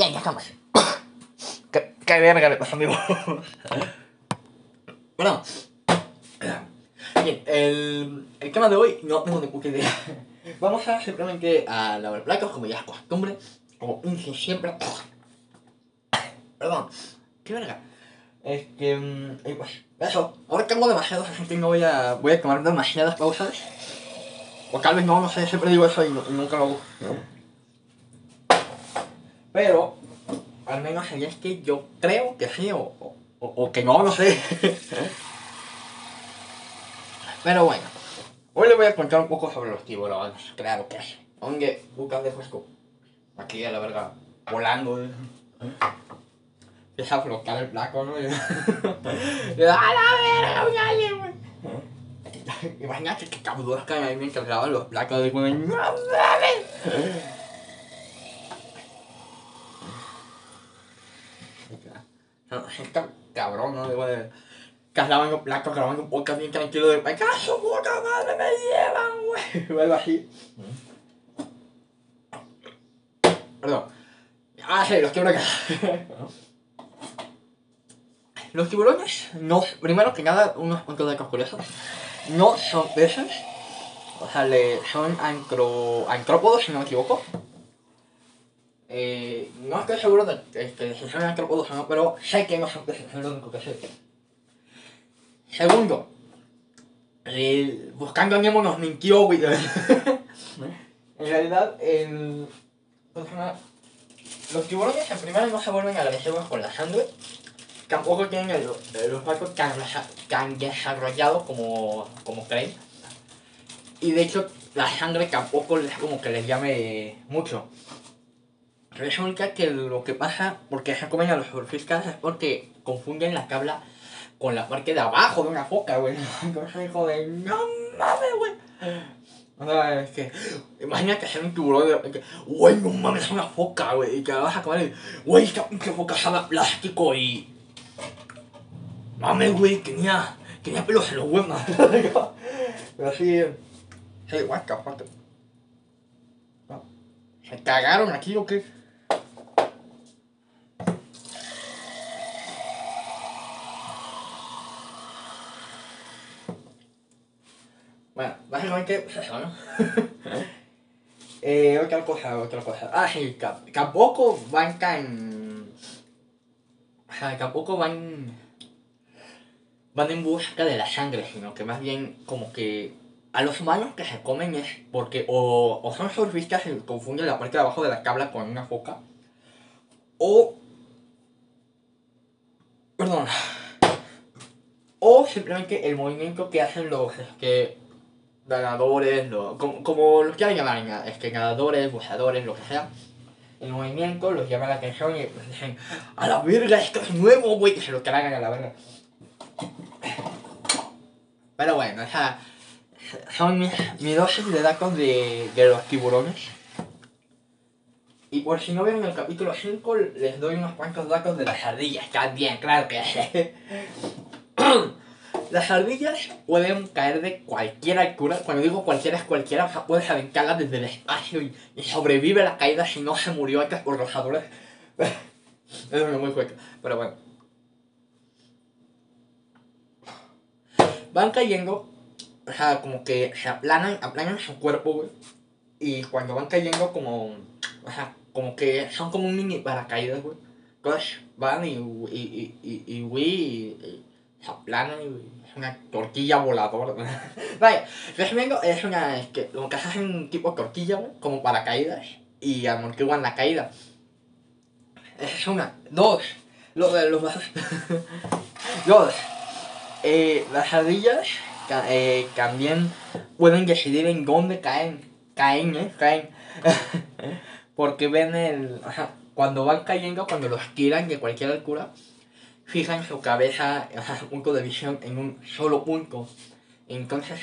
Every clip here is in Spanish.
Bien, ya estamos. ¿Qué, qué verga le voz? Bueno. Bien, el, el tema de hoy no tengo ni puta idea. Vamos a simplemente a lavar platos como ya es costumbre. Como hice siempre. Perdón. ¿Qué verga? Es que... mm, y pues, eso. Ahora tengo demasiados, así que no voy a... Voy a tomar demasiadas pausas. O tal vez no, no sé, siempre digo eso y nunca lo hago. Pero, al menos ahí es que yo creo que sí, o, o, o- que no, no sé. Pero bueno, hoy les voy a contar un poco sobre los tiburones, claro que sí. Aunque, buscas de fresco. Aquí a la verga, volando. ¿eh? Empieza a flotar el plato, ¿no? ¡A la verga, un alien, güey! Imagínate que cabros caen ahí mientras los placos de. ¡No mames! Está cabrón, ¿no? Graban los placos, graban un podcast bien tranquilo de... ¡Me su puta madre, me llevan, güey! O algo así. Perdón. Ah, sí, los tiburones. los tiburones, no, primero que nada, unos puntos de curiosos. No son peces. O sea, le, son ancro, ancrópodos, si no me equivoco. Eh, no estoy seguro de que, que si son ancrópodos o no, pero sé que no es lo único que sé. Segundo, el, buscando a Nemo nos mintió, güey. en realidad, el, los tiburones en primera no se vuelven agresivos con la sangre. Tampoco tienen el, el olfato tan, tan desarrollado como, como creen. Y de hecho, la sangre tampoco les como que les llame mucho. Resulta que lo que pasa, porque se comen a los surfistas, es porque confunden la cabla con la parte de abajo de una foca, güey. Entonces, hijo de, no mames, güey. O sea, es que, imagínate ser un tiburón de güey, no mames, es una foca, güey, y que la vas a comer y, güey, esta pinche foca sabe a plástico y... Mames, güey, tenía, tenía pelos en los huevos. Pero sí, sí, what. No. ¿Se cagaron aquí o qué? ¿No? eh, otra cosa, otra cosa. Ah, sí, tampoco van tan... O sea, tampoco van... Van en busca de la sangre, sino que más bien como que a los humanos que se comen es porque o, o son surfistas y confunden la parte de abajo de la cabla con una foca, o... Perdón. O simplemente el movimiento que hacen los que nadadores, lo- como, como los quieran llamar, es que nadadores, buceadores, lo que sea, el movimiento los llama la atención y pues dicen, a la verga, esto es nuevo, güey, y se lo tragan a la verga. Pero bueno, o sea, son mis, dosis de datos de, de los tiburones. Y por si no vieron el capítulo 5, les doy unos cuantos datos de las ardillas también, claro que. Las ardillas pueden caer de cualquier altura. Cuando digo cualquiera es cualquiera, o sea, puedes aventarlas desde el espacio y, sobrevive la caída si no se murió antes por los árboles. es muy fuerte, pero bueno. Van cayendo, o sea, como que se aplanan, aplanan su cuerpo, güey. Y cuando van cayendo, como, o sea, como que son como un mini paracaídas, güey. Entonces van y, y, y, y, y- y se aplanan y es una tortilla voladora. Vaya, resumiendo, es una, es que lo que haces es un tipo de tortilla, güey, como paracaídas, y amortiguan la caída. Es una. Dos, lo de los Dos, eh, las ardillas eh, también pueden decidir en dónde caen. Caen, ¿eh? Caen. Porque ven el... cuando van cayendo, cuando los tiran de cualquier altura, fijan su cabeza, o sea, su punto de visión en un solo punto. Entonces,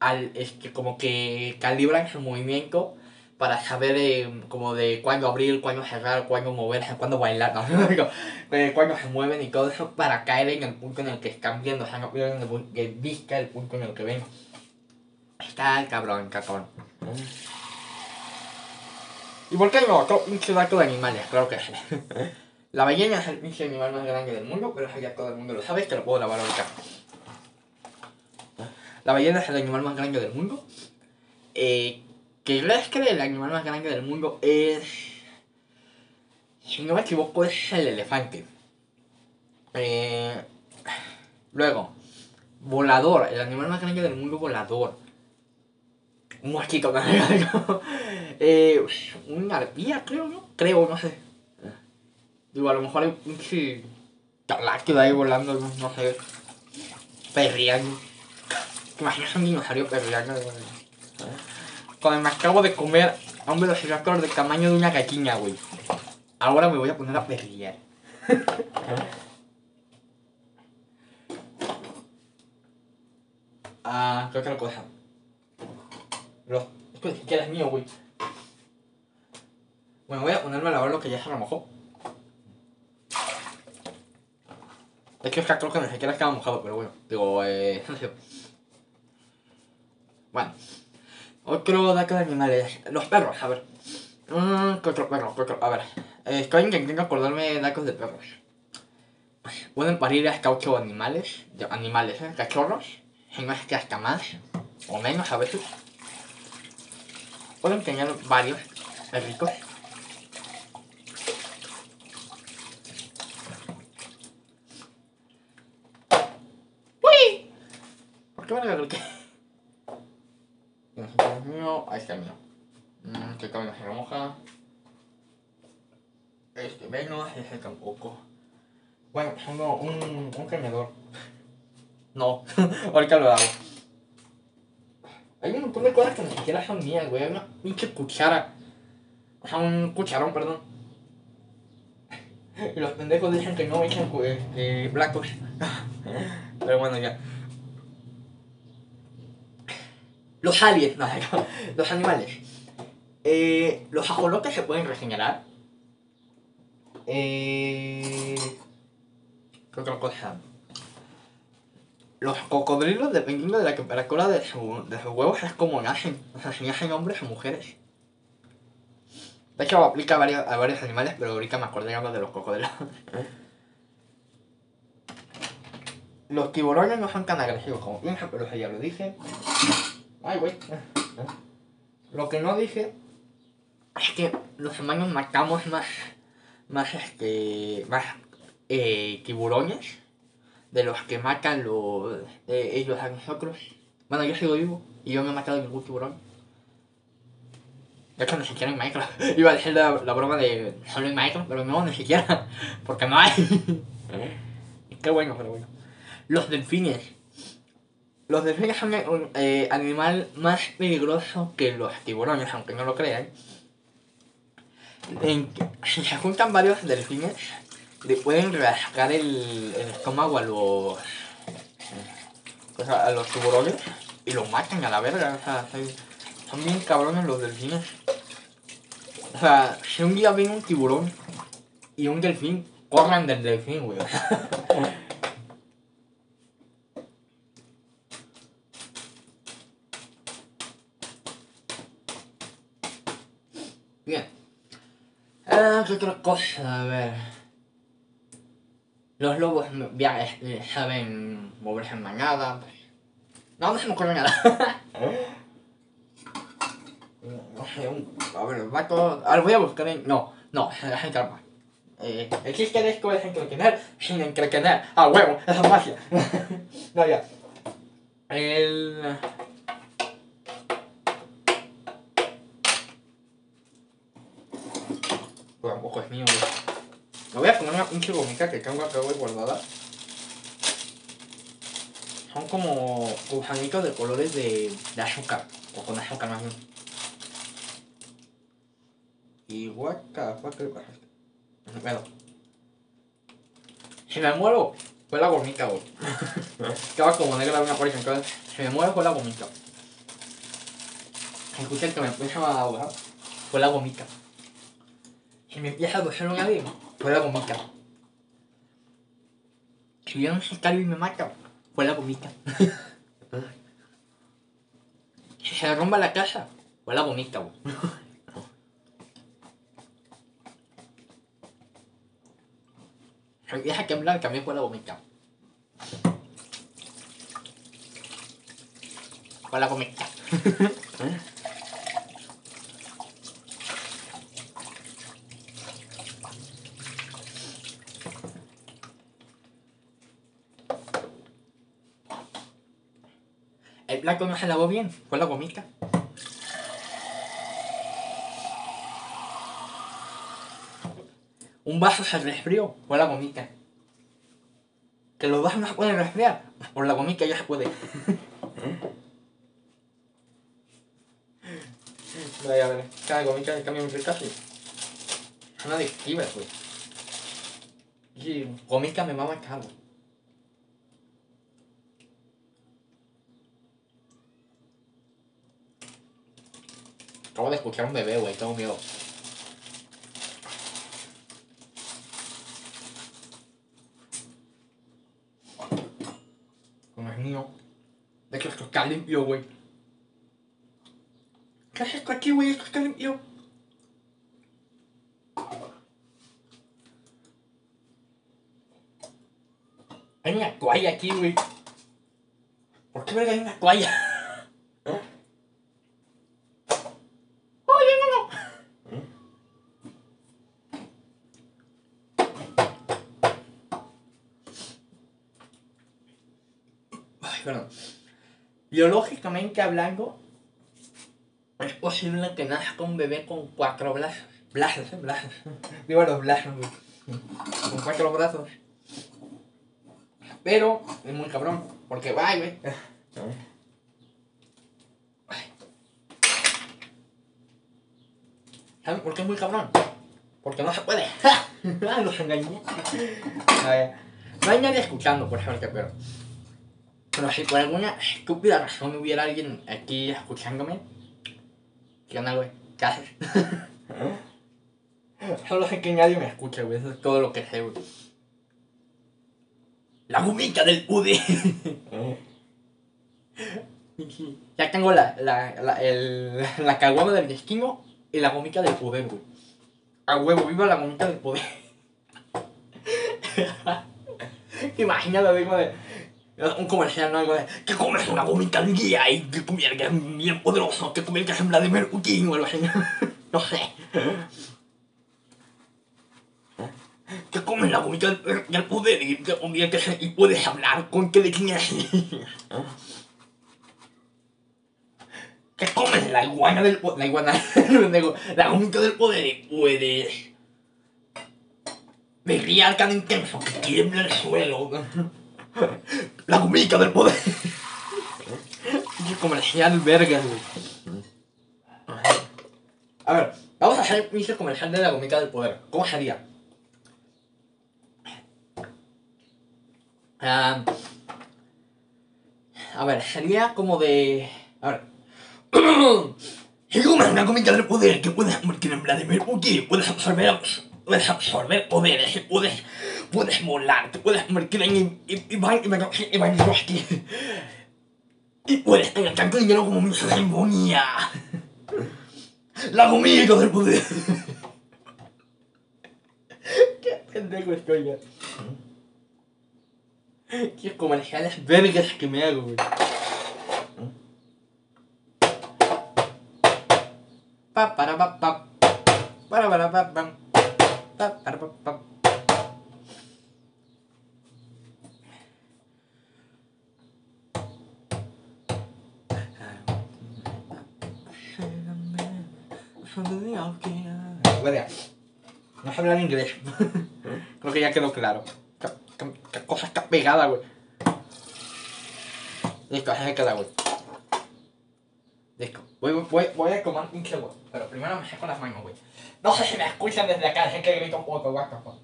al, es que como que calibran su movimiento para saber eh, como de cuándo abrir, cuándo cerrar, cuándo moverse, cuándo bailar, no, cuándo se mueven y todo eso para caer en el punto en el que están viendo, o sea, no pierden de, vista el punto en el que ven. Está cabrón, cabrón. ¿Y por qué no? Otro pinche dato de animales, claro que sí. La ballena es el pinche animal más grande del mundo, pero eso ya todo el mundo lo sabe, que lo puedo lavar ahorita. La ballena es el animal más grande del mundo. Eh, que yo es que el animal más grande del mundo es... Si no me equivoco es el elefante. Eh, luego, volador, el animal más grande del mundo volador. Un mosquito también. eh, una arpía, creo, ¿no? Creo, no sé. Digo, a lo mejor hay un pinche talácteo ahí volando, no, sé. Perreando. ¿Te imaginas un dinosaurio perreando? Cuando me acabo de comer a un velociraptor del tamaño de una gallina, güey. Ahora me voy a poner a perrear. ah, ¿qué otra cosa? Lo, esto ni siquiera es mío, güey. Bueno, voy a ponerme a lavar lo que ya se remojó. De hecho, es que creo que ni siquiera estaba mojado, pero bueno. Digo, eh... Bueno. Otro dato de animales. Los perros, a ver. Mm, ¿Qué otro perro? ¿Qué otro? A ver. Eh, estoy intentando acordarme de datos de perros. Pueden parir hasta 8 animales. Animales, ¿eh? Cachorros. Si no es que hasta más. O menos a veces. Pueden tener varios perritos. ¡Uy! ¿Por qué me lo que? Este es mío, ahí está el mío. Mm, este cabello se remoja. Este menos, ese tampoco. Bueno, tengo un, un. No, ahorita lo hago. Hay un montón de cosas que ni siquiera son mías, güey. Hay una pinche cuchara. O sea, un cucharón, perdón. Y los pendejos dicen que no pues, eh, blancos. Pero bueno, ya. Los aliens, no, no, los animales. Eh, los ajolotes se pueden regenerar. Eh, ¿Qué otra cosa? Los cocodrilos, dependiendo de la temperatura de, su, de sus huevos, es como nacen. O sea, si nacen hombres o mujeres. De hecho, aplica a varios, a varios animales, pero ahorita me acordé de los cocodrilos. los tiburones no son tan agresivos como piensan, pero eso ya lo dije. Ay, güey. Lo que no dije es que los humanos matamos más, más, este, más eh, tiburones de los que matan los, eh, ellos a nosotros. Bueno, yo sigo vivo y yo me he matado ningún tiburón. De hecho, ni siquiera en Minecraft. Iba a decir la, la broma de solo en Minecraft, pero no, ni siquiera. Porque no hay. Qué bueno, pero bueno. Los delfines. Los delfines son un eh, animal más peligroso que los tiburones, aunque no lo crean. En, se juntan varios delfines, le pueden rascar el, el estómago a los, pues a, a los tiburones y los matan a la verga. O sea, son, son bien cabrones los delfines. O sea, si un día viene un tiburón y un delfín, corran del delfín, güey. Bien. Ah, ¿qué otra cosa? A ver. Los lobos eh, saben moverse en manada. pues. No, no se me ocurre nada. a ver, vato. A ver, voy a buscar en. No, no, deja trampa. Eh, existe disco de encraquenar sin encraquenar. Ah, huevo, esa es magia. no, ya. El. Mío, güey. Me voy a poner una pinche gomita que tengo acá, güey, guardada. Son como gusanitos de colores de, de azúcar. O con azúcar más bien. Y what the fuck, ¿qué pasa? No pedo. Si me muero, fue la gomita, güey. Estaba como negra una por entonces. Si me muero, fue la gomita. Escuchen que me empieza a ahogar. Fue la gomita. Si me empieza a coger un vez, pues la gomita. Si yo no sé y me mata, pues la gomita. si se rompa la casa, pues la gomita. Si empieza que temblar, también pues la gomita. Pues la gomita. El blanco no se lavó bien, fue la gomica. Un vaso se resfrió, fue la gomica. Que los vasos no se pueden resfriar, por la gomica ya se puede. Vaya, a ver, cada gomica cambia un casi. Es una adictiva, pues. Y gomica me mama caro. Acabo de escuchar un bebé, güey, tengo miedo. Como es mío. De que esto está limpio, güey. ¿Qué haces esto aquí, güey? Esto está limpio. Hay una toalla aquí, güey. ¿Por qué verga hay una toalla? Oye, no, no. Ay, perdón. Biológicamente hablando, es posible que nazca un bebé con cuatro brazos. Brazos, brazos. Digo los brazos. Con cuatro brazos. Pero es muy cabrón, porque va, güey. ¿Saben por qué es muy cabrón? Porque no se puede. Los engañé. No hay nadie escuchando, por ejemplo, pero. Pero si por alguna estúpida razón hubiera alguien aquí escuchándome, ¿qué onda, güey? ¿Qué haces? Solo sé que nadie me escucha, güey. Eso es todo lo que sé, güey. La gomita del pude. ya tengo la, la, la, el, la caguama del destino y la gomita del poder, güey. A huevo, viva la gomita del poder. Imagínate, digo, de un comercial, ¿no? Algo de, que comes una gomita al día y que comer que es bien poderoso, que comer que es Vladimir Putin o algo así. No sé. Que comes la gomita del, poder y que comer que se- y puedes hablar con que de quién es. Que comes la iguana del poder, la iguana, la gomita del poder y puedes berrear tan intenso que tiembla el suelo. La gomita del poder. Qué comercial verga, güey. A ver, vamos a hacer un comercial de la gomita del poder. ¿Cómo sería? Ah, a ver, sería como de. A ver. Si comes una gomita del poder que puedes convertir en Vladimir Putin, puedes absorber, puedes absorber poderes, puedes, puedes volar, te puedes convertir en Iván Ivanovsky. Y puedes tener tanto dinero como mi ceremonia. La gomita del poder. Qué pendejo estoy ya. Qué comerciales vergas que me hago, güey. Pa para pa pa. Para para pa pam. No sé hablar inglés. Creo que ya quedó claro. ¿Qué, cosa está pegada, güey? Listo, así se queda, güey. Listo. Voy, voy, voy a tomar un segundo. Pero primero me saco las manos, güey. No sé si me escuchan desde acá, sé que grito un poco, what the fuck.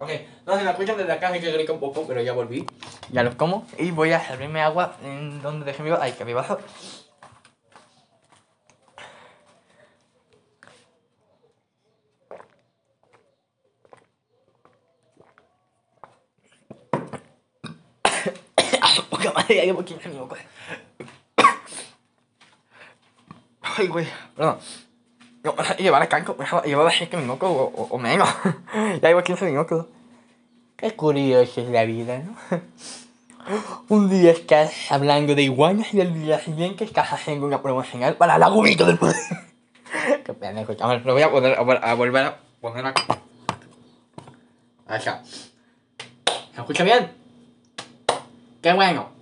Ok, no si me escuchan desde acá, sé que grito un poco, pero ya volví. Ya los como. Y voy a servirme agua en donde dejé mi vaso. Ay, que mi vaso. Madre, ya llevo 15 minutos. Ay, güey, perdón. No, llevar a canco, llevaba 7 minutos o, o, o menos. ya llevo 15 minutos. Qué curioso es la vida, ¿no? Un día estás hablando de iguanas y el día siguiente estás haciendo una promocional para la gomita del poder. Qué pendejo. A ver, lo voy a, poner, a, a volver a poner. Ahí está. ¿Se escucha bien? Qué bueno.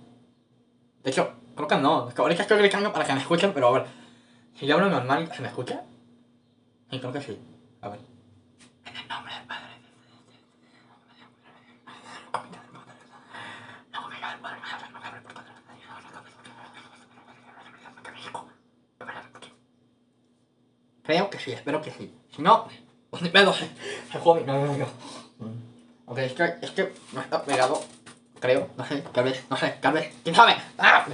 De hecho, creo que no. Es que ahorita estoy gritando para que me escuchen, pero a ver. Si yo hablo normal, ¿se me escucha? Sí, creo que sí. A ver. En el nombre del Padre. Creo que sí, espero que sí. Si no, pues ni pedo. Se jode. No, no, no. Ok, es que, es que no está pegado. Creo, no sé, tal vez, no sé, tal vez. ¿Quién sabe? ¡Ah!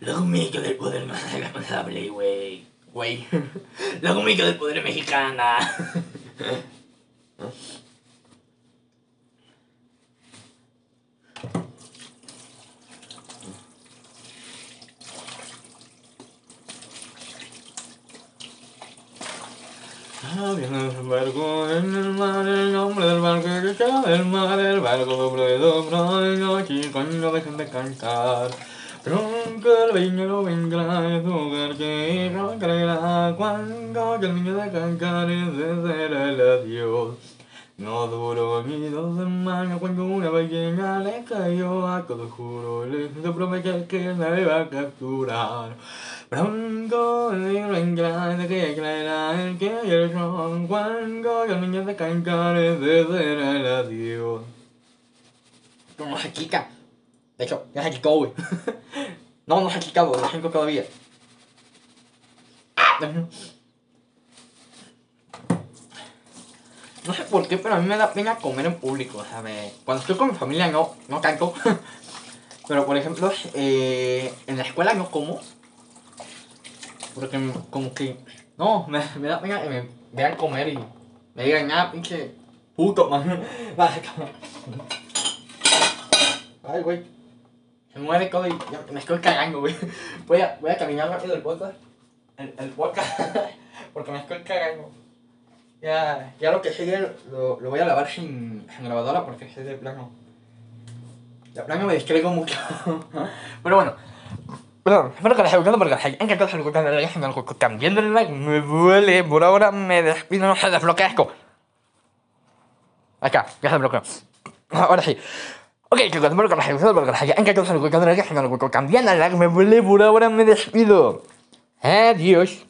La gomita del poder no es responsable, güey. Güey. La gomita del poder mexicana. Ah, viene el barco en el mar, el nombre del barco está del mar, el barco y aquí cuando dejen de cantar. Pronto el viñero vendrá en su hogar que no creerá cuando el niño de cantar es desde el adiós. No duró ni dos semanas cuando una pequeña le cayó a todo juro, le hizo prometer que la iba a capturar. No se chica. De hecho, ya se quitó, güey. no, no se ha quitado, lo tengo todavía. No sé por qué, pero a mí me da pena comer en público, o sea, me- Cuando estoy con mi familia no, no tanto. pero por ejemplo, eh, en la escuela no como. Porque como que... No, me, me da pena que me vean comer y me digan, nada, pinche puto, man. Ay, güey. Se muere ya me estoy cagando, güey. Voy a, voy a caminar rápido el podcast. El, el podcast. porque me estoy cagando. Ya, ya lo que sigue lo, lo voy a lavar sin, sin lavadora porque es de plano. De plano me distraigo mucho. Pero bueno. Perdón, espero que les haya gustado porque les haya encantado de la me también del like. Me duele, por ahora me despido, no se desbloquea esto. Acá, ya se bloqueó. Ahora sí. Ok, chicos, espero que les haya gustado porque les haya encantado podcast de la me también del like. Me duele, por ahora me despido. Adiós.